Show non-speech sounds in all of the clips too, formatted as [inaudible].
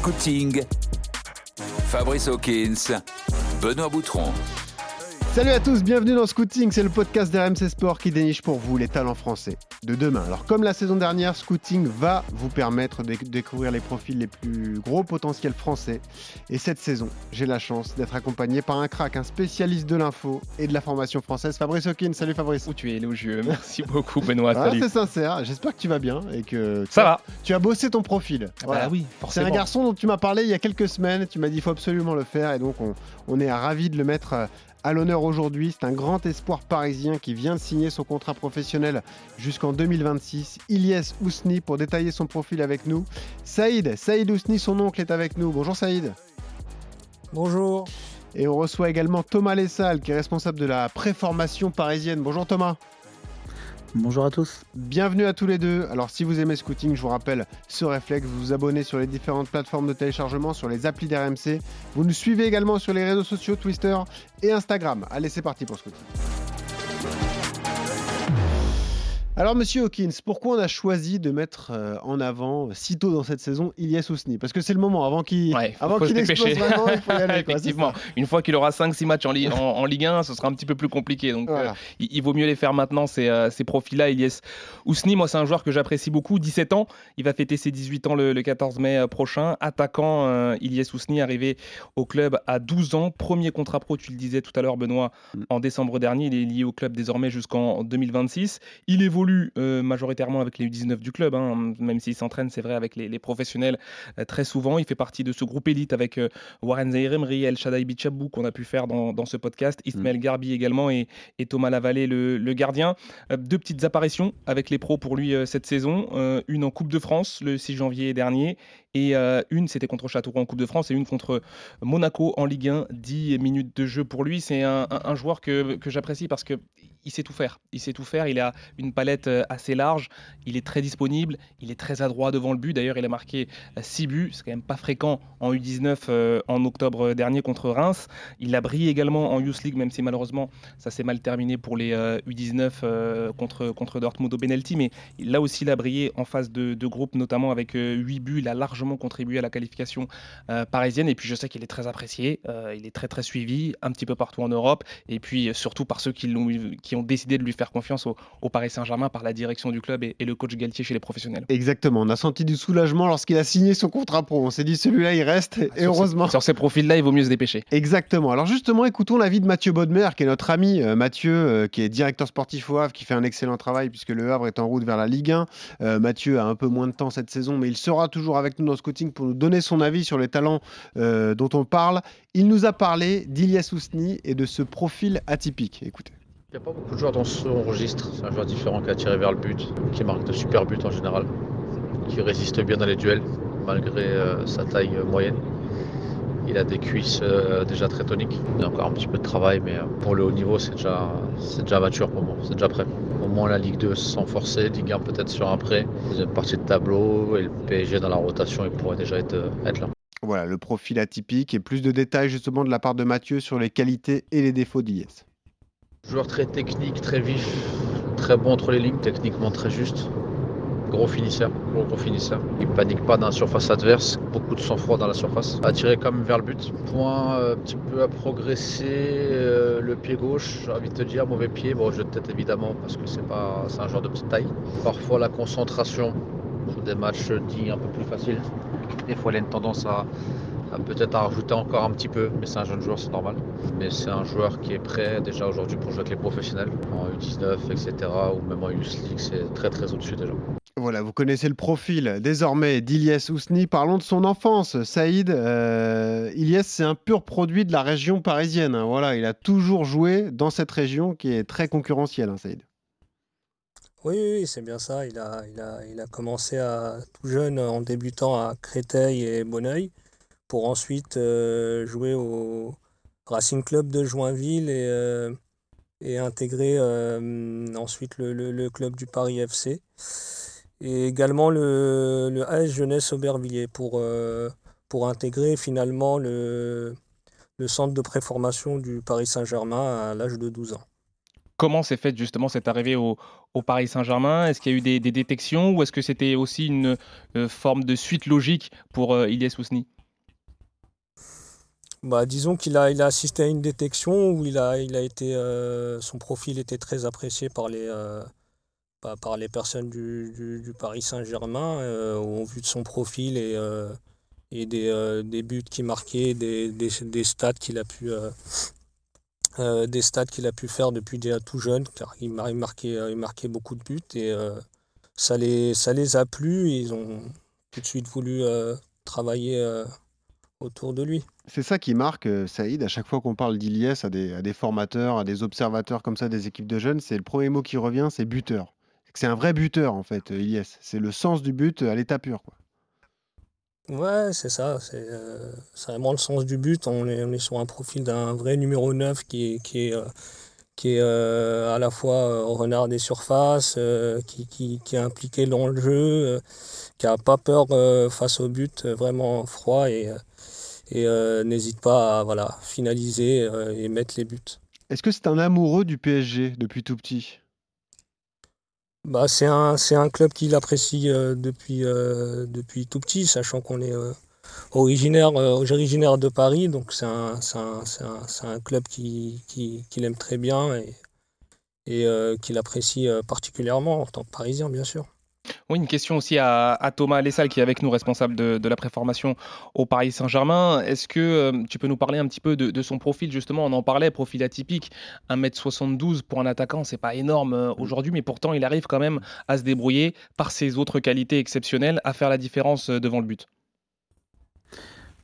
Scouting, Fabrice Hawkins, Benoît Boutron. Salut à tous, bienvenue dans Scouting, c'est le podcast d'RMC Sport qui déniche pour vous les talents français de demain. Alors comme la saison dernière, Scouting va vous permettre de découvrir les profils les plus gros potentiels français. Et cette saison, j'ai la chance d'être accompagné par un crack, un spécialiste de l'info et de la formation française, Fabrice Hawkins. Salut Fabrice. Où tu es élogieux, merci beaucoup Benoît. Ah, c'est sincère, j'espère que tu vas bien et que ça va. Tu as bossé ton profil. Ah bah oui, C'est un garçon dont tu m'as parlé il y a quelques semaines, tu m'as dit il faut absolument le faire et donc on, on est ravis de le mettre euh, à l'honneur aujourd'hui. C'est un grand espoir parisien qui vient de signer son contrat professionnel jusqu'en 2026. Ilyes Ousni pour détailler son profil avec nous. Saïd, Saïd Ousni, son oncle est avec nous. Bonjour Saïd. Bonjour. Et on reçoit également Thomas Lessal qui est responsable de la préformation parisienne. Bonjour Thomas. Bonjour à tous. Bienvenue à tous les deux. Alors si vous aimez Scouting, je vous rappelle ce réflexe, vous vous abonnez sur les différentes plateformes de téléchargement, sur les applis d'RMC. Vous nous suivez également sur les réseaux sociaux Twitter et Instagram. Allez, c'est parti pour Scouting. Alors, monsieur Hawkins, pourquoi on a choisi de mettre euh, en avant, si tôt dans cette saison, Ilyes Ousni Parce que c'est le moment, avant qu'il ouais, avant qu'il explose vraiment, il faut y aller. Effectivement, une fois qu'il aura 5-6 matchs en, en, Ligue 1, ce sera un petit peu plus compliqué. Donc, voilà. euh, il, il, vaut mieux les faire maintenant, ces, euh, ces profils-là. Ilyes Ousni, moi, c'est un joueur que j'apprécie beaucoup. 17 ans, il va fêter ses 18 ans le, le 14 mai prochain. Attaquant, Ilyes Ousni, arrivé au club à 12 ans. Premier contrat pro, tu le disais tout à l'heure, Benoît, mm. en décembre dernier. Il est lié au club désormais jusqu'en 2026. Il évolue majoritairement majoritairement avec les U19 du club, hein, même s'il s'entraîne, c'est vrai, avec les, les professionnels euh, très souvent. Il fait partie de ce groupe élite avec euh, Warren Zairemri, El Shaddai Bichabou qu'on a pu faire dans, dans ce podcast, Ismaël mm. Garbi également et, et Thomas Lavallée, le, le gardien. Euh, deux petites apparitions avec les pros pour lui euh, cette saison. Euh, une en Coupe de France le 6 janvier dernier et euh, une c'était contre Châteauroux en Coupe de France et une contre Monaco en Ligue 1. 10 minutes de jeu pour lui. C'est un, un, un, joueur que, que j'apprécie parce que il sait tout faire. Il sait tout faire. Il a une palette assez large. Il est très disponible. Il est très adroit devant le but. D'ailleurs, il a marqué 6 buts. C'est quand même pas fréquent en U19 euh, en octobre dernier contre Reims. Il a brillé également en Youth League, même si malheureusement ça s'est mal terminé pour les euh, U19 euh, contre, contre Dortmund au penalty. Mais là aussi, il a brillé en phase de, groupe, notamment avec 8 buts. Il a largement contribué à la qualification parisienne. Et puis, je sais qu'il est très apprécié. il est très, très suivi un petit peu partout en Europe. Et puis, surtout par ceux qui l'ont qui ont décidé de lui faire confiance au Paris Saint-Germain par la direction du club et, et, le coach Galtier chez les professionnels. Exactement, on a senti du soulagement lorsqu'il a signé son contrat pro. On s'est dit celui-là il reste et sur heureusement. Sur ces profils-là, il vaut mieux se dépêcher. Exactement. Alors justement, écoutons l'avis de Mathieu Bodmer, qui est notre ami euh, Mathieu, euh, qui est directeur sportif au Havre, qui fait un excellent travail puisque le Havre est en route vers la Ligue 1. Euh, Mathieu a un peu moins de temps cette saison, mais il sera toujours avec nous dans ce coaching pour nous donner son avis sur les talents dont on parle. Il nous a parlé d'Ilias Ousni et de ce profil atypique. Écoutez. Il n'y a pas beaucoup de joueurs dans son registre. C'est un joueur différent qui a tiré vers le but, qui marque de super buts en général, qui résiste bien dans les duels malgré euh, sa taille euh, moyenne. Il a des cuisses euh, déjà très toniques. Il a encore un petit peu de travail, mais pour le haut niveau, c'est déjà, mature pour moi. C'est déjà prêt. Au moins la Ligue 2 sans forcer, Ligue 1 peut-être sur un prêt. Deuxième partie de tableau et le PSG dans la rotation, il pourrait déjà être, là. Voilà, le profil atypique et plus de détails justement de la part de Mathieu sur les qualités et les défauts d'Iliès. Joueur très technique, très vif, très bon entre les lignes, techniquement très juste. Gros finisseur, gros, gros finisseur. Il panique pas dans la surface adverse, beaucoup de sang-froid dans la surface. Attiré quand même vers le but. Point euh, un petit peu à progresser, euh, le pied gauche, j'ai envie de te dire, mauvais pied. Bon, je tête évidemment parce que c'est pas, un joueur de petite taille. Parfois la concentration sur des matchs dits un peu plus faciles. Des fois, il a une tendance à, peut-être à rajouter encore un petit peu, mais c'est un jeune joueur, c'est normal. Mais c'est un joueur qui est prêt déjà aujourd'hui pour jouer avec les professionnels, en U19, etc., ou même en Youth League, c'est très très au-dessus déjà. Voilà, vous connaissez le profil désormais d'Iliès Ousni. Parlons de son enfance. Saïd, euh, Iliès, c'est un pur produit de la région parisienne. Hein. Voilà, il a toujours joué dans cette région qui est très concurrentielle, hein, Saïd. Oui, oui, c'est bien ça. Il a, il, a, il a commencé à, tout jeune en débutant à Créteil et Bonneuil pour ensuite euh, jouer au Racing Club de Joinville et, euh, intégrer euh, ensuite le, club du Paris FC et également le, le AS Jeunesse Aubervilliers pour, pour intégrer finalement le, centre de préformation du Paris Saint-Germain à l'âge de 12 ans. comment s'est faite justement cette arrivée au, Paris Saint-Germain? Est-ce qu'il y a eu des, détections ou est-ce que c'était aussi une forme de suite logique pour Ilyes Ousni? Bah, disons qu'il a, il a assisté à une détection où il a, il a été, son profil était très apprécié par les, par les personnes du, Paris Saint-Germain euh, au vu de son profil et, euh, et des, euh, des, buts qu'il marquait, des, des, des stats qu'il a pu des stats qu'il a pu faire depuis déjà tout jeune, car il, marquait, il marquait beaucoup de buts et ça, les, ça les a plu. ils ont tout de suite voulu travailler autour de lui. C'est ça qui marque, Saïd, à chaque fois qu'on parle d'Iliès à des, formateurs, à des observateurs comme ça des équipes de jeunes, c'est le premier mot qui revient, c'est buteur. C'est un vrai buteur, en fait, Ilyes. C'est le sens du but à l'état pur. Quoi. Ouais, c'est ça. Euh, c'est vraiment le sens du but. On est, sur un profil d'un vrai numéro 9 qui est, euh, euh, à la fois renard des surfaces, qui, qui, qui, est impliqué dans le jeu, qui n'a pas peur face au but, vraiment froid et, et n'hésite pas à voilà, finaliser et mettre les buts. Est-ce que c'est un amoureux du PSG depuis tout petit? Bah, c'est un, c'est un club qu'il apprécie euh, depuis, euh, depuis tout petit, sachant qu'on est euh, originaire, originaire de Paris, donc c'est un, c'est un, c'est un, club qui, qui, qu'il aime très bien et, et qu'il apprécie particulièrement en tant que Parisien, bien sûr. Oui, une question aussi à, Thomas Lessal qui est avec nous, responsable de, la préformation au Paris Saint-Germain. Est-ce que euh, tu peux nous parler un petit peu de, son profil Justement, on en parlait, profil atypique, 1m72 pour un attaquant, c'est pas énorme euh, aujourd'hui, mais pourtant il arrive quand même à se débrouiller par ses autres qualités exceptionnelles, à faire la différence euh, devant le but.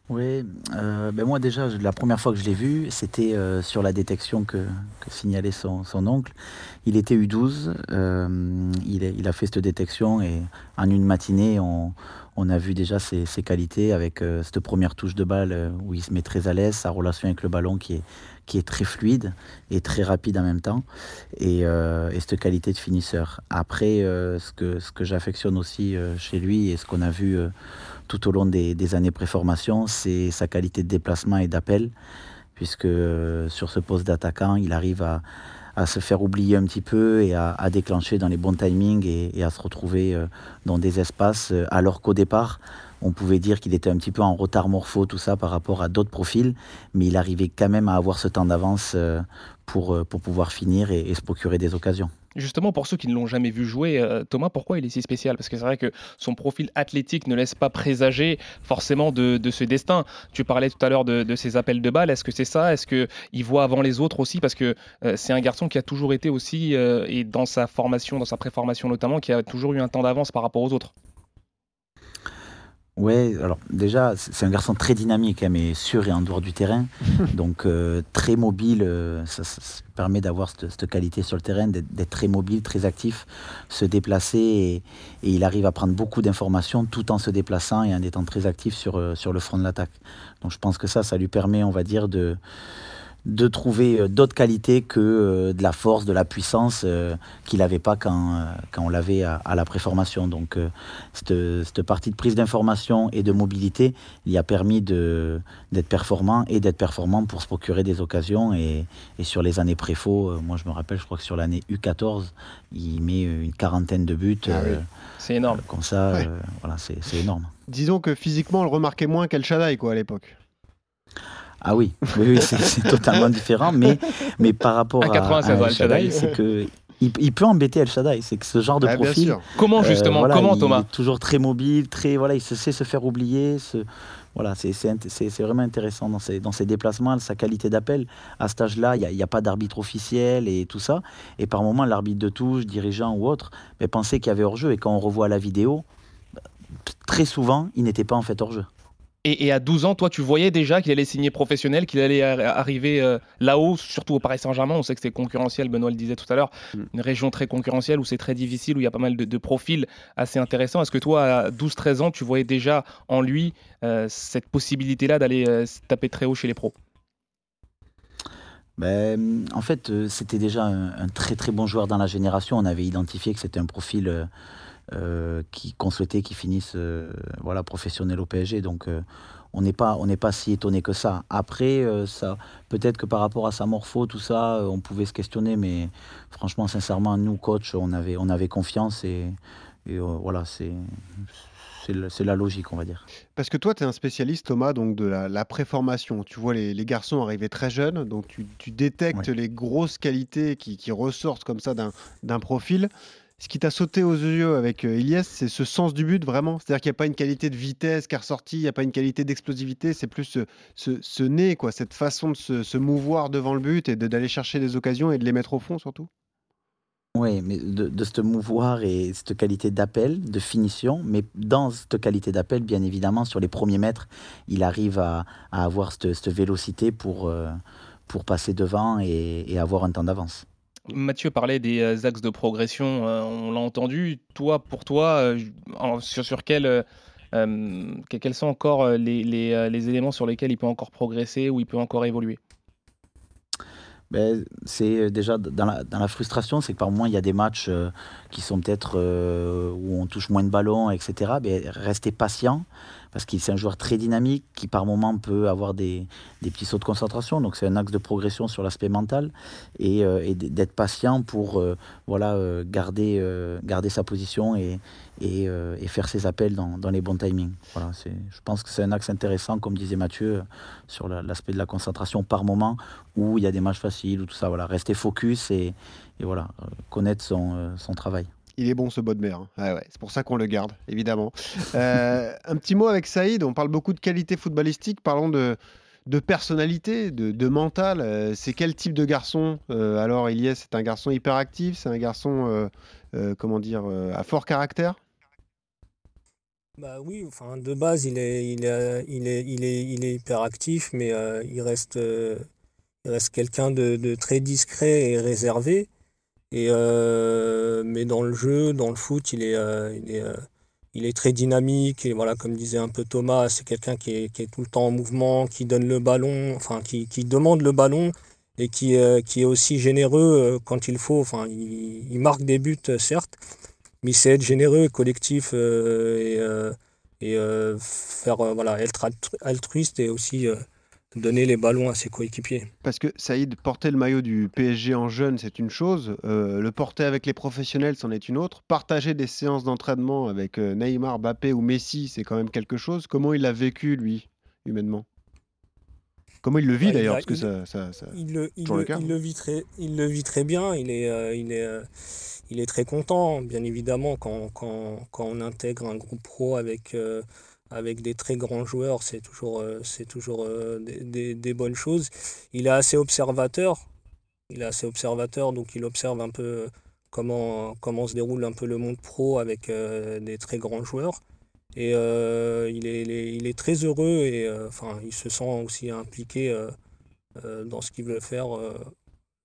Oui, euh, ben moi déjà, la première fois que je l'ai vu, c'était euh, sur la détection que, signalait son, oncle. Il était U12, euh, il, a fait cette détection et en une matinée, on, a vu déjà ses, qualités avec cette première touche de balle où il se met très à l'aise, sa relation avec le ballon qui est, qui est très fluide et très rapide en même temps, et, cette qualité de finisseur. Après, ce que, ce que j'affectionne aussi chez lui et ce qu'on a vu tout au long des, années préformation, c'est sa qualité de déplacement et d'appel, puisque euh, sur ce poste d'attaquant, il arrive à, se faire oublier un petit peu et à, déclencher dans les bons timings et, à se retrouver euh, dans des espaces, euh, alors qu'au départ, on pouvait dire qu'il était un petit peu en retard morpho, tout ça, par rapport à d'autres profils, mais il arrivait quand même à avoir ce temps d'avance pour, pour pouvoir finir et se procurer des occasions. Justement, pour ceux qui ne l'ont jamais vu jouer, euh, Thomas, pourquoi il est si spécial? Parce que c'est vrai que son profil athlétique ne laisse pas présager forcément de, ce destin. Tu parlais tout à l'heure de, ses appels de balle. Est-ce que c'est ça? Est-ce qu'il voit avant les autres aussi? Parce que euh, c'est un garçon qui a toujours été aussi, euh, et dans sa formation, dans sa préformation notamment, qui a toujours eu un temps d'avance par rapport aux autres. Ouais, alors déjà, c'est un garçon très dynamique, hein, mais sûr et en dehors du terrain. [laughs] Donc euh, très mobile, euh, ça, permet d'avoir cette, qualité sur le terrain, d'être très mobile, très actif, se déplacer et, il arrive à prendre beaucoup d'informations tout en se déplaçant et en étant très actif sur, euh, sur le front de l'attaque. Donc je pense que ça, ça lui permet, on va dire, de de trouver euh, d'autres qualités que euh, de la force, de la puissance euh, qu'il n'avait pas quand, quand on l'avait à, la préformation. Donc cette, partie de prise d'information et de mobilité il a permis d'être performant et d'être performant pour se procurer des occasions. Et, sur les années préfaux, moi je me rappelle, je crois que sur l'année U14, il met une quarantaine de buts. Ah c'est énorme. Comme ça, voilà, c'est énorme. Disons que physiquement, on le remarquait moins qu'El Shaddai quoi, à l'époque. Ah oui, oui, c'est totalement différent, mais, mais par rapport à, 96 à, Shaddai, c'est que il, peut embêter El Shaddai. C'est que ce genre de profil. Comment euh, justement Comment Thomas est Toujours très mobile, très voilà, il se sait se faire oublier. voilà, c'est vraiment intéressant dans ses, dans ses déplacements, sa qualité d'appel. À cet âge-là, il n'y a, a, pas d'arbitre officiel et tout ça. Et par moment, l'arbitre de touche, dirigeant ou autre, mais pensait qu'il y avait hors-jeu. Et quand on revoit la vidéo, très souvent, il n'était pas en fait hors-jeu. Et, à 12 ans, toi, tu voyais déjà qu'il allait signer professionnel, qu'il allait arriver euh, là-haut, surtout au Paris Saint-Germain. On sait que c'est concurrentiel, Benoît le disait tout à l'heure. Mm. Une région très concurrentielle où c'est très difficile, où il y a pas mal de, profils assez intéressants. Est-ce que toi, à 12-13 ans, tu voyais déjà en lui euh, cette possibilité-là d'aller euh, taper très haut chez les pros? Ben, en fait, c'était déjà un, un, très très bon joueur dans la génération. On avait identifié que c'était un profil qui qu'on souhaitait qu'il finisse voilà professionnel au PSG. Donc on n'est pas, on n'est pas si étonné que ça. Après, ça, peut-être que par rapport à sa morpho, tout ça, on pouvait se questionner, mais franchement, sincèrement, nous, coach, on avait, on avait confiance et, voilà, c'est, c'est la logique, on va dire. Parce que toi, tu es un spécialiste, Thomas, donc de la, préformation. Tu vois les, garçons arriver très jeunes, donc tu, détectes les grosses qualités qui, ressortent comme ça d'un profil. Ce qui t'a sauté aux yeux avec euh, Ilyes, c'est ce sens du but vraiment? C'est-à-dire qu'il n'y a pas une qualité de vitesse qui est ressortie, il n'y a pas une qualité d'explosivité, c'est plus ce, nez, quoi, cette façon de se, mouvoir devant le but et d'aller chercher des occasions et de les mettre au fond surtout? Oui, mais de, de se mouvoir et cette qualité d'appel, de finition, mais dans cette qualité d'appel, bien évidemment, sur les premiers mètres, il arrive à, avoir cette, vélocité pour, euh, pour passer devant et, avoir un temps d'avance. Mathieu parlait des euh, axes de progression, euh, on l'a entendu. Toi, pour toi, sur, sur quel, quels sont encore les, les éléments sur lesquels il peut encore progresser ou il peut encore évoluer? Ben, c'est euh, déjà dans la, dans la frustration, c'est que par moment il y a des matchs euh, qui sont peut-être euh, où on touche moins de ballons, etc. Mais rester patient, parce qu'il c'est un joueur très dynamique qui par moment peut avoir des, des petits sauts de concentration. Donc c'est un axe de progression sur l'aspect mental et, et d'être patient pour voilà garder garder sa position et, et, faire ses appels dans, dans les bons timings. Voilà, je pense que c'est un axe intéressant, comme disait Mathieu, sur l'aspect de la concentration par moment où il y a des matchs faciles ou tout ça. Voilà, rester focus et, et voilà, euh, connaître son, euh, son travail. Il est bon ce Bodmer. Hein. ouais, c'est pour ça qu'on le garde, évidemment. Euh, [laughs] un petit mot avec Saïd. On parle beaucoup de qualité footballistique. Parlons de, de personnalité, de, de mental. c'est quel type de garçon Alors, Elias, c'est un garçon hyperactif C'est un garçon, comment dire, à fort caractère? Bah oui, enfin de base il est il est il est il est, il est hyperactif, mais il reste il reste quelqu'un de, très discret et réservé. Et, euh, mais dans le jeu, dans le foot, il est, euh, il est, euh, il est très dynamique. Voilà, comme disait un peu Thomas, c'est quelqu'un qui est, qui est, tout le temps en mouvement, qui donne le ballon, enfin, qui, qui demande le ballon et qui, qui est aussi généreux quand il faut. Enfin, il, marque des buts, certes, mais sait être généreux, collectif et, et faire, voilà, être altruiste et aussi donner les ballons à ses coéquipiers. Parce que Saïd, porter le maillot du PSG en jeune, c'est une chose. Euh, le porter avec les professionnels, c'en est une autre. Partager des séances d'entraînement avec euh, Neymar, Mbappé ou Messi, c'est quand même quelque chose. Comment il l'a vécu, lui, humainement? Comment il le vit bah, d'ailleurs Parce que ça, ça, il, le, il, le, vit très, il le vit très bien. Il est, euh, il est, il est très content, bien évidemment, quand, quand, quand, on intègre un groupe pro avec avec des très grands joueurs, c'est toujours, euh, c'est toujours euh, des, bonnes choses. Il est assez observateur, il est assez observateur, donc il observe un peu comment, comment se déroule un peu le monde pro avec euh, des très grands joueurs. Et il, est, il, est, il, est, très heureux et enfin, il se sent aussi impliqué dans ce qu'il veut faire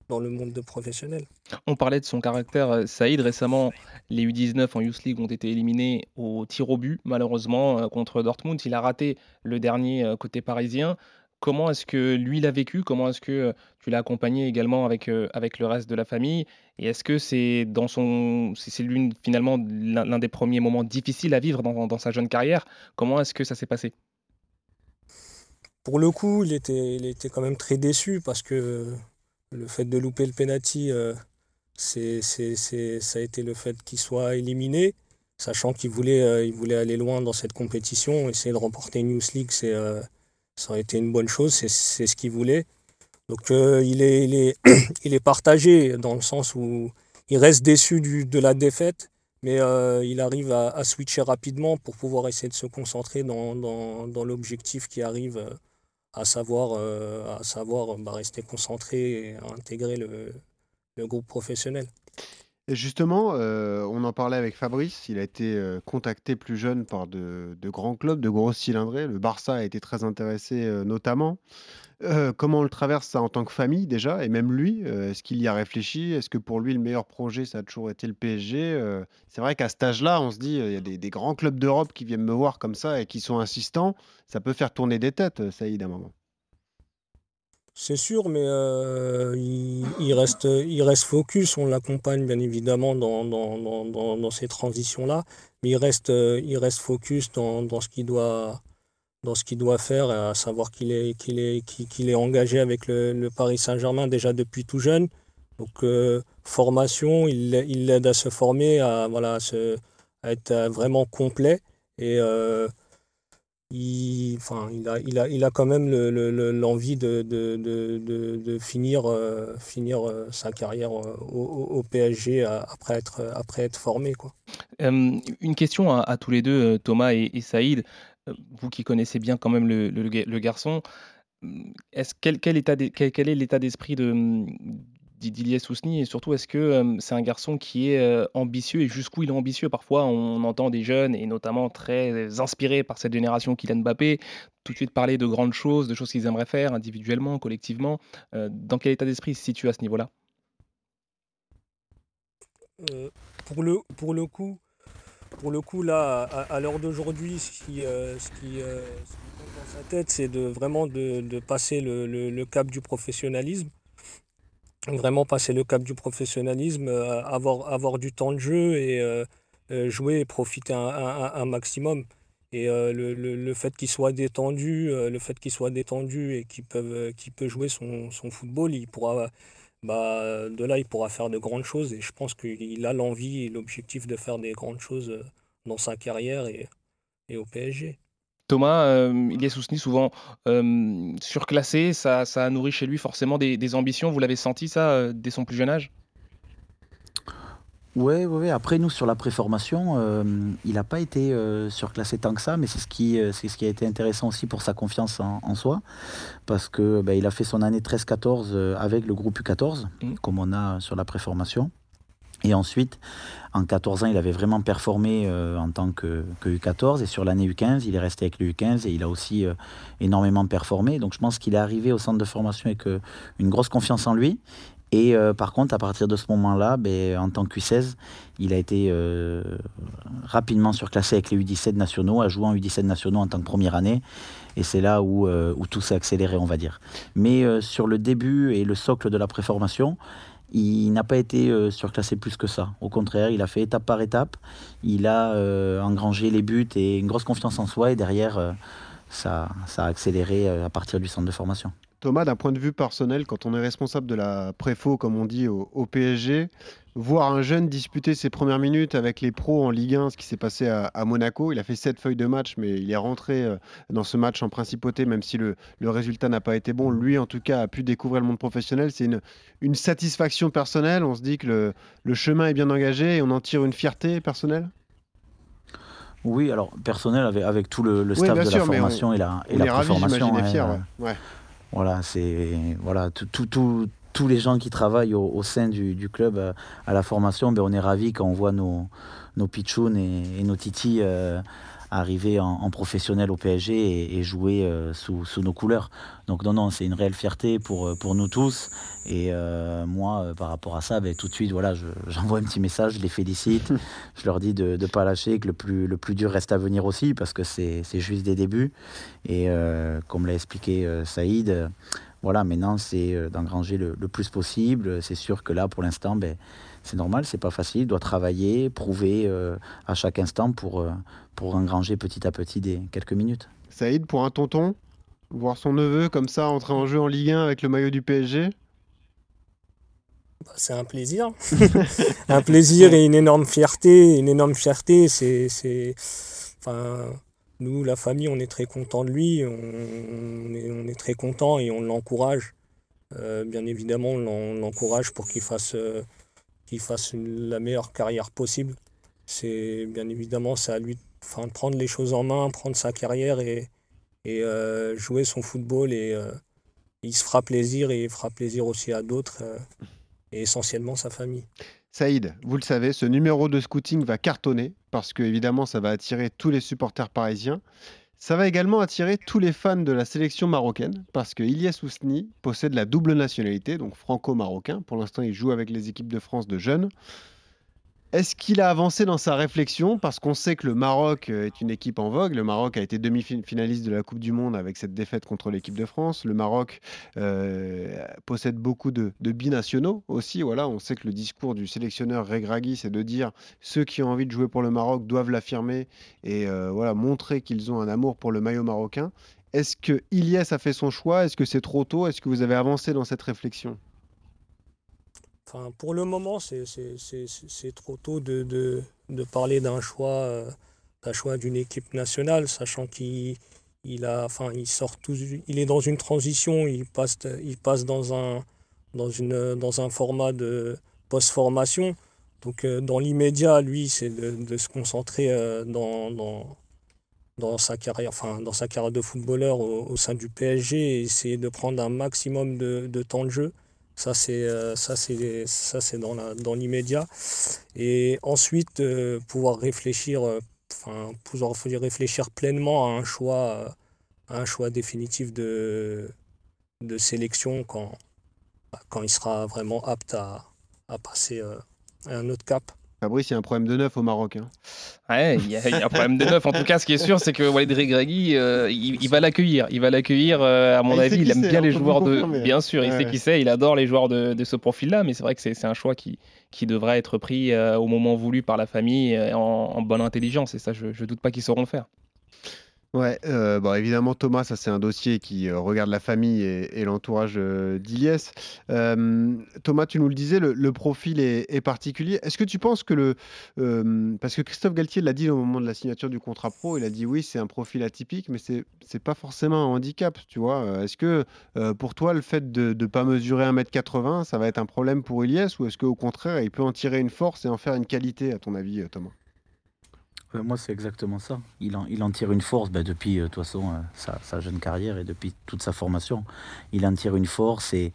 dans le monde de professionnel. On parlait de son caractère, euh, Saïd. Récemment, les U19 en Youth League ont été éliminés au tir au but, malheureusement, euh, contre Dortmund. Il a raté le dernier euh, côté parisien. Comment est-ce que lui l'a vécu? Comment est-ce que tu l'as accompagné également avec, avec le reste de la famille? Et est-ce que c'est dans son, c'est l'une finalement l'un des premiers moments difficiles à vivre dans, dans sa jeune carrière? Comment est-ce que ça s'est passé? Pour le coup, il était, il était quand même très déçu parce que le fait de louper le penalty, euh, c'est, ça a été le fait qu'il soit éliminé, sachant qu'il voulait, euh, il voulait aller loin dans cette compétition. Essayer de remporter News League, c'est, euh, ça aurait été une bonne chose, c'est, ce qu'il voulait. Donc il, est, il, est, [clears throat] il est partagé dans le sens où il reste déçu de la défaite, mais il arrive à, switcher rapidement pour pouvoir essayer de se concentrer dans, dans, dans l'objectif qui arrive à savoir, euh, à savoir bah, rester concentré et intégrer le, le groupe professionnel. Justement, euh, on en parlait avec Fabrice, il a été euh, contacté plus jeune par de, grands clubs, de grosses cylindrées. Le Barça a été très intéressé notamment. comment on le traverse ça en tant que famille déjà? Et même lui, est-ce qu'il y a réfléchi? Est-ce que pour lui, le meilleur projet, ça a toujours été le PSG C'est vrai qu'à cet âge-là, on se dit, il y a des, grands clubs d'Europe qui viennent me voir comme ça et qui sont insistants. Ça peut faire tourner des têtes, Saïd, à un moment. C'est sûr, mais euh, il, reste, il reste focus. On l'accompagne bien évidemment dans, dans, ces transitions-là, mais il reste, il reste focus dans, ce qu'il doit, dans ce qu'il doit faire, à savoir qu'il est, qu'il est, est engagé avec le, Paris Saint-Germain déjà depuis tout jeune. Donc euh, formation, il l'aide à se former, à, voilà, se, à être vraiment complet. Et euh, il, enfin, il, a, il, a, il a quand même l'envie de, de, de, de, finir, euh, finir euh, sa carrière euh, au, PSG après être, après être formé. Quoi. une question à, tous les deux, Thomas et, Saïd. Vous qui connaissez bien quand même le, le garçon, est-ce, quel, quel, état quel, quel, est l'état d'esprit de, d'Iliès Sousni Et surtout, est-ce que c'est un garçon qui est ambitieux et jusqu'où il est ambitieux? Parfois, on entend des jeunes, et notamment très inspirés par cette génération Kylian Mbappé, tout de suite parler de grandes choses, de choses qu'ils aimeraient faire individuellement, collectivement. dans quel état d'esprit il se situe à ce niveau-là? Pour, le, pour, le coup, pour le coup, là, à, l'heure d'aujourd'hui, ce qui, ce qui, compte dans sa tête, c'est de vraiment de, passer le cap du professionnalisme vraiment passer le cap du professionnalisme, euh, avoir, avoir du temps de jeu et euh, euh, jouer et profiter un, maximum. Et le, le, fait qu'il soit détendu, le fait qu'il soit détendu et qu'il peut, peut jouer son, son, football, il pourra, bah, de là, il pourra faire de grandes choses. Et je pense qu'il a l'envie et l'objectif de faire des grandes choses dans sa carrière et, et au PSG. Thomas, euh, il est soutenu souvent euh, surclassé, ça, ça, a nourri chez lui forcément des, ambitions. Vous l'avez senti ça euh, dès son plus jeune âge? Oui, ouais, après nous sur la préformation, il n'a pas été surclassé tant que ça, mais c'est ce, qui, c'est ce qui a été intéressant aussi pour sa confiance en, soi, parce que ben, il a fait son année 13-14 avec le groupe U14, mmh. comme on a sur la préformation. Et ensuite, en 14 ans, il avait vraiment performé euh, en tant que, U14. Et sur l'année U15, il est resté avec le U15 et il a aussi euh, énormément performé. Donc je pense qu'il est arrivé au centre de formation avec euh, une grosse confiance en lui. Et par contre, à partir de ce moment-là, ben, en tant que U16, il a été rapidement surclassé avec les U17 nationaux, à jouer en U17 nationaux en tant que première année. Et c'est là où, où tout s'est accéléré, on va dire. Mais sur le début et le socle de la préformation, il n'a pas été euh, surclassé plus que ça. Au contraire, il a fait étape par étape. Il a euh, engrangé les buts et une grosse confiance en soi. Et derrière, euh, ça, ça a accéléré à partir du centre de formation. Thomas, d'un point de vue personnel, quand on est responsable de la préfo, comme on dit, au, PSG, voir un jeune disputer ses premières minutes avec les pros en Ligue 1, ce qui s'est passé à, Monaco, il a fait sept feuilles de match, mais il est rentré euh, dans ce match en principauté, même si le, résultat n'a pas été bon. Lui, en tout cas, a pu découvrir le monde professionnel. C'est une, une, satisfaction personnelle. On se dit que le, chemin est bien engagé et on en tire une fierté personnelle? Oui, alors personnel avec, avec tout le, staff de la formation et la, et la formation. Hein, ouais. Voilà, c'est tous les gens qui travaillent au, sein du, club euh, à, la formation, ben, on est ravis quand on voit nos, nos et, nos titis euh, arriver en, professionnel au PSG et, jouer euh, sous, nos couleurs. Donc non, non, c'est une réelle fierté pour, pour nous tous. Et moi, par rapport à ça, ben, tout de suite, voilà, [laughs] j'envoie un petit message, je les félicite. [laughs] je leur dis de ne pas lâcher, que le plus, le plus dur reste à venir aussi, parce que c'est juste des débuts. Et comme l'a expliqué Saïd, voilà, maintenant, c'est d'engranger le, le, plus possible. C'est sûr que là, pour l'instant, ben, c'est normal, c'est pas facile. Il doit travailler, prouver à chaque instant pour, pour engranger petit à petit des quelques minutes. Saïd, pour un tonton, voir son neveu comme ça entrer en jeu en Ligue 1 avec le maillot du PSG bah, c'est un plaisir. [laughs] un plaisir et une énorme fierté. Une énorme fierté, c'est. Enfin, nous, la famille, on est très content de lui, on, est, très content et on l'encourage. Euh, bien évidemment, on l'encourage pour qu'il fasse, euh, la meilleure carrière possible. C'est bien évidemment, c'est à lui de prendre les choses en main, prendre sa carrière et, et euh, jouer son football. Et il se fera plaisir et il fera plaisir aussi à d'autres, et essentiellement sa famille. Saïd, vous le savez, ce numéro de scouting va cartonner parce que évidemment ça va attirer tous les supporters parisiens. Ça va également attirer tous les fans de la sélection marocaine parce que Ilyes Ousni possède la double nationalité, donc franco-marocain. Pour l'instant, il joue avec les équipes de France de jeunes. Est-ce qu'il a avancé dans sa réflexion? Parce qu'on sait que le Maroc euh, est une équipe en vogue. Le Maroc a été demi-finaliste de la Coupe du Monde avec cette défaite contre l'équipe de France. Le Maroc euh, possède beaucoup de, binationaux aussi. Voilà, on sait que le discours du sélectionneur Regragui, c'est de dire ceux qui ont envie de jouer pour le Maroc doivent l'affirmer et euh, voilà montrer qu'ils ont un amour pour le maillot marocain. Est-ce que Ilyes a fait son choix? Est-ce que c'est trop tôt? Est-ce que vous avez avancé dans cette réflexion? Pour le moment, c'est trop tôt de, parler d'un choix, euh, choix d'une équipe nationale, sachant qu'il il enfin, il sort tout, il est dans une transition, il passe, il passe dans un, dans une, dans un format de post-formation. Donc, euh, dans l'immédiat, lui, c'est de, se concentrer euh, dans, dans, dans, sa carrière, enfin, dans sa carrière de footballeur au, sein du PSG et essayer de prendre un maximum de, de temps de jeu. Ça, c'est euh, ça, c'est dans dans l'immédiat. Et ensuite, euh, pouvoir réfléchir, euh, enfin, pouvoir réfléchir pleinement à un choix, un choix définitif de, de sélection quand, quand il sera vraiment apte à, à passer à un autre cap. Fabrice, il y a un problème de neuf au Maroc. Hein. Ouais, il y, a, un problème de neuf. En tout cas, ce qui est sûr, c'est que Walid Regragui, euh, il, va l'accueillir. Il va l'accueillir, euh, à mon ah, avis. Il aime bien les joueurs de. Bien sûr, il sait qui c'est. Il adore les joueurs de, ce profil-là. Mais c'est vrai que c'est un choix qui, qui devrait être pris euh, au moment voulu par la famille en, en bonne intelligence. Et ça, je ne doute pas qu'ils sauront le faire. Ouais, euh, bon, évidemment, Thomas, ça c'est un dossier qui euh, regarde la famille et, l'entourage euh, d'Iliès. Thomas, tu nous le disais, le, profil est, particulier. Est-ce que tu penses que le. parce que Christophe Galtier l'a dit au moment de la signature du contrat pro, il a dit oui, c'est un profil atypique, mais c'est n'est pas forcément un handicap, tu vois. Est-ce que pour toi, le fait de ne pas mesurer 1m80, ça va être un problème pour Iliès ou est-ce qu'au contraire, il peut en tirer une force et en faire une qualité, à ton avis, Thomas? Moi, c'est exactement ça. Il en, il en tire une force bah, depuis, euh, euh, sa, jeune carrière et depuis toute sa formation. Il en tire une force et,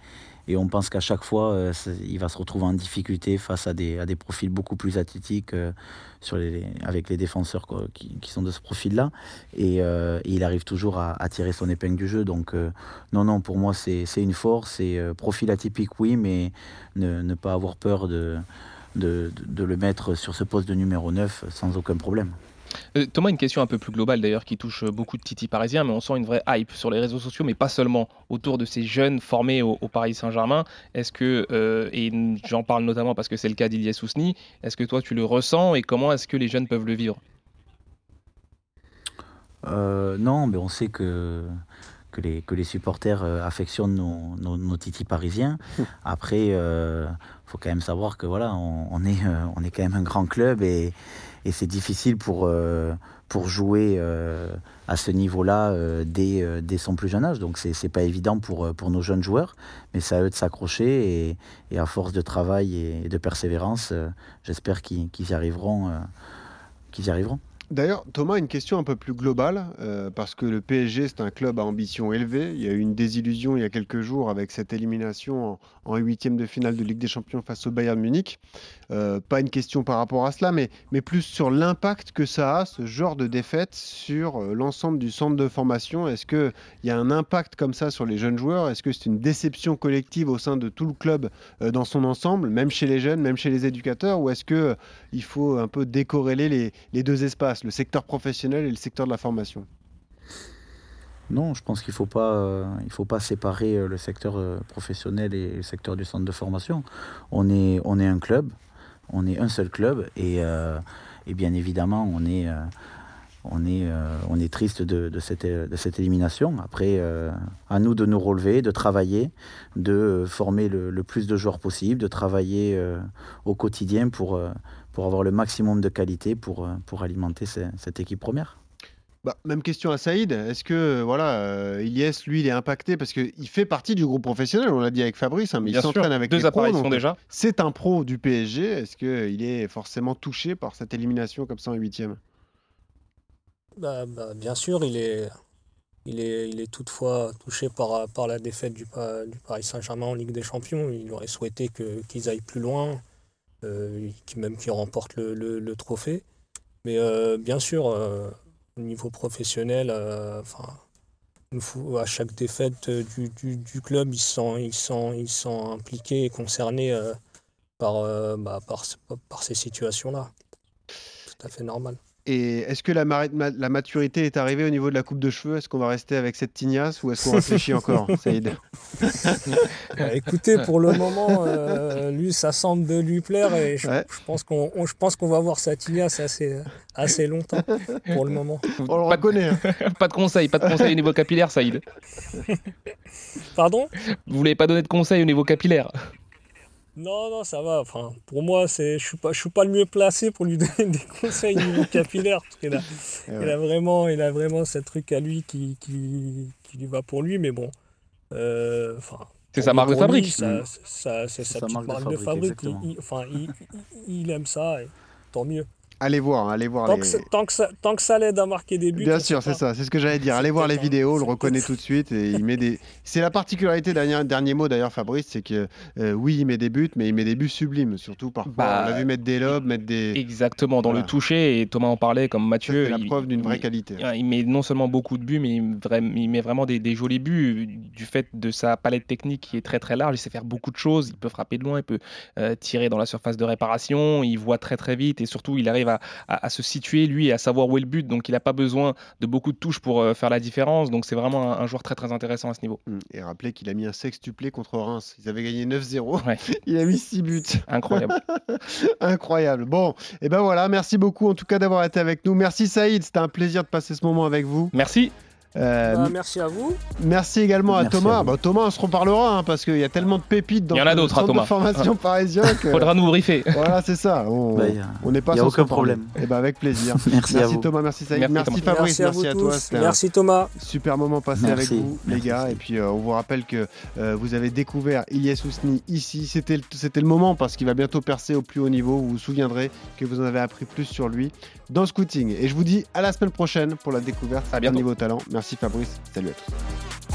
et on pense qu'à chaque fois, euh, il va se retrouver en difficulté face à des, à des profils beaucoup plus athlétiques sur les, avec les défenseurs qui, qui, sont de ce profil-là. Et, il arrive toujours à, à, tirer son épingle du jeu. Donc, non, non, pour moi, c'est une force. Et profil atypique, oui, mais ne, ne pas avoir peur de de, le mettre sur ce poste de numéro 9 sans aucun problème. Euh, Thomas, une question un peu plus globale d'ailleurs qui touche beaucoup de Titi parisiens, mais on sent une vraie hype sur les réseaux sociaux, mais pas seulement autour de ces jeunes formés au, Paris Saint-Germain. Est-ce que, euh, et j'en parle notamment parce que c'est le cas d'Ilias Sousni, est-ce que toi tu le ressens et comment est-ce que les jeunes peuvent le vivre? Euh, Non, mais on sait que que les, que les supporters affectionnent nos, nos, titis parisiens. Après, faut quand même savoir que voilà, on, est, euh, on est quand même un grand club et, et c'est difficile pour, euh, pour jouer euh, à ce niveau-là dès, dès, son plus jeune âge. Donc c'est pas évident pour, pour nos jeunes joueurs, mais c'est à eux de s'accrocher et, et, à force de travail et de persévérance, j'espère qu'ils y arriveront. qu'ils y arriveront. D'ailleurs, Thomas, une question un peu plus globale, euh, parce que le PSG, c'est un club à ambition élevée. Il y a eu une désillusion il y a quelques jours avec cette élimination en huitième de finale de Ligue des Champions face au Bayern Munich. Euh, pas une question par rapport à cela, mais, plus sur l'impact que ça a, ce genre de défaite, sur euh, l'ensemble du centre de formation. Est-ce qu'il y a un impact comme ça sur les jeunes joueurs? Est-ce que c'est une déception collective au sein de tout le club dans son ensemble, même chez les jeunes, même chez les éducateurs? Ou est-ce qu'il faut un peu décorréler les deux espaces? Le secteur professionnel et le secteur de la formation non, je pense qu'il ne faut, pas, euh, faut pas séparer euh, le secteur euh, professionnel et le secteur du centre de formation. On est, on est un club, on est un seul club et, et bien évidemment on est, on est, on est triste de, cette, de cette élimination. Après, à nous de nous relever, de travailler, de former le, le plus de joueurs possible, de travailler au quotidien pour pour avoir le maximum de qualité pour, euh, pour alimenter cette équipe première. Bah, même question à Saïd. Est-ce que voilà, euh, Ilyes, lui, il est impacté parce qu'il fait partie du groupe professionnel. On l'a dit avec Fabrice, hein, mais il s'entraîne avec deux les pros, déjà. C'est un pro du PSG. Est-ce qu'il est forcément touché par cette élimination comme ça en huitième? Bah, bah, Bien sûr, il est, il est, il est toutefois touché par, par la défaite du, du Paris Saint-Germain en Ligue des Champions. Il aurait souhaité qu'ils aillent plus loin. Euh, même qui remporte le, trophée. Mais euh, bien sûr, euh, au niveau professionnel, enfin, à chaque défaite du, club, ils sont, ils sont, ils sont impliqués et concernés par, bah, par, par ces situations-là. Tout à fait normal. Et est-ce que la, la, maturité est arrivée au niveau de la coupe de cheveux? Est-ce qu'on va rester avec cette tignasse ou est-ce qu'on réfléchit [laughs] encore, Saïd? Bah, Écoutez, pour le moment, euh, lui, ça semble de lui plaire et je, pense qu'on je pense qu'on va voir sa tignasse assez, assez longtemps pour le moment. On le reconnaît. Hein. pas de conseils, pas de conseils au niveau capillaire, Saïd. Pardon? Vous voulez pas donner de conseils au niveau capillaire non, non, ça va. Enfin, pour moi, c'est, je suis pas, je suis pas le mieux placé pour lui [laughs] donner des conseils niveau [laughs] capillaire parce qu'il a, eh il a vraiment, il a vraiment ce truc à lui qui, qui, qui lui va pour lui. Mais bon, euh, enfin. c'est sa marque de fabrique. ça, ça, c'est sa, petite marque de fabrique. Il, enfin, il, il, aime ça, et tant mieux. Allez voir, allez voir. Tant, les... que, tant, que ça, tant que ça l'aide à marquer des buts. Bien sûr, c'est ça, c'est ce que j'allais dire. Allez voir les vidéos, on le reconnaît tout de suite et il met des. [laughs] C'est la particularité dernier, dernier mot d'ailleurs, Fabrice, c'est que euh, oui, il met des buts, mais il met des buts sublimes, surtout parfois. Bah, on l'a vu mettre des lobes, mettre des. Exactement, dans le toucher et Thomas en parlait comme Mathieu. C'est la preuve d'une vraie qualité. Il, met non seulement beaucoup de buts, mais il, met vraiment des, jolis buts du fait de sa palette technique qui est très très large. Il sait faire beaucoup de choses. Il peut frapper de loin, il peut euh, tirer dans la surface de réparation. Il voit très très vite et surtout il arrive à, à se situer, lui, à savoir où est le but. Donc, il n'a pas besoin de beaucoup de touches pour euh, faire la différence. Donc, c'est vraiment un, joueur très, très intéressant à ce niveau. Mmh. Et rappelez qu'il a mis un sextuplé contre Reims. Ils avaient gagné 9-0. [laughs] il a mis 6 buts. [laughs] Incroyable. [laughs] Incroyable. Bon, et ben voilà. Merci beaucoup, en tout cas, d'avoir été avec nous. Merci, Saïd. C'était un plaisir de passer ce moment avec vous. Merci. Euh, bah, merci à vous. Merci également à Thomas. Bah, Thomas, on se reparlera hein, parce qu'il y a tellement de pépites dans il y en a d'autres, de formation [laughs] parisien. Que... Faudra nous briefer. Voilà, c'est ça. On bah, n'est pas Il n'y a aucun problème. Et eh ben, avec plaisir. [laughs] merci, à vous. Thomas, merci Saïd, merci, Fabrice, merci, à, toi. Merci Thomas. Super moment passé avec vous, les gars. Et puis euh, on vous rappelle que euh, vous avez découvert Ilyes Ousni ici. C'était le moment parce qu'il va bientôt percer au plus haut niveau. Vous vous souviendrez que vous en avez appris plus sur lui dans Scouting. Et je vous dis à la semaine prochaine pour la découverte d'un niveau talent. Merci Fabrice. Salut à tous.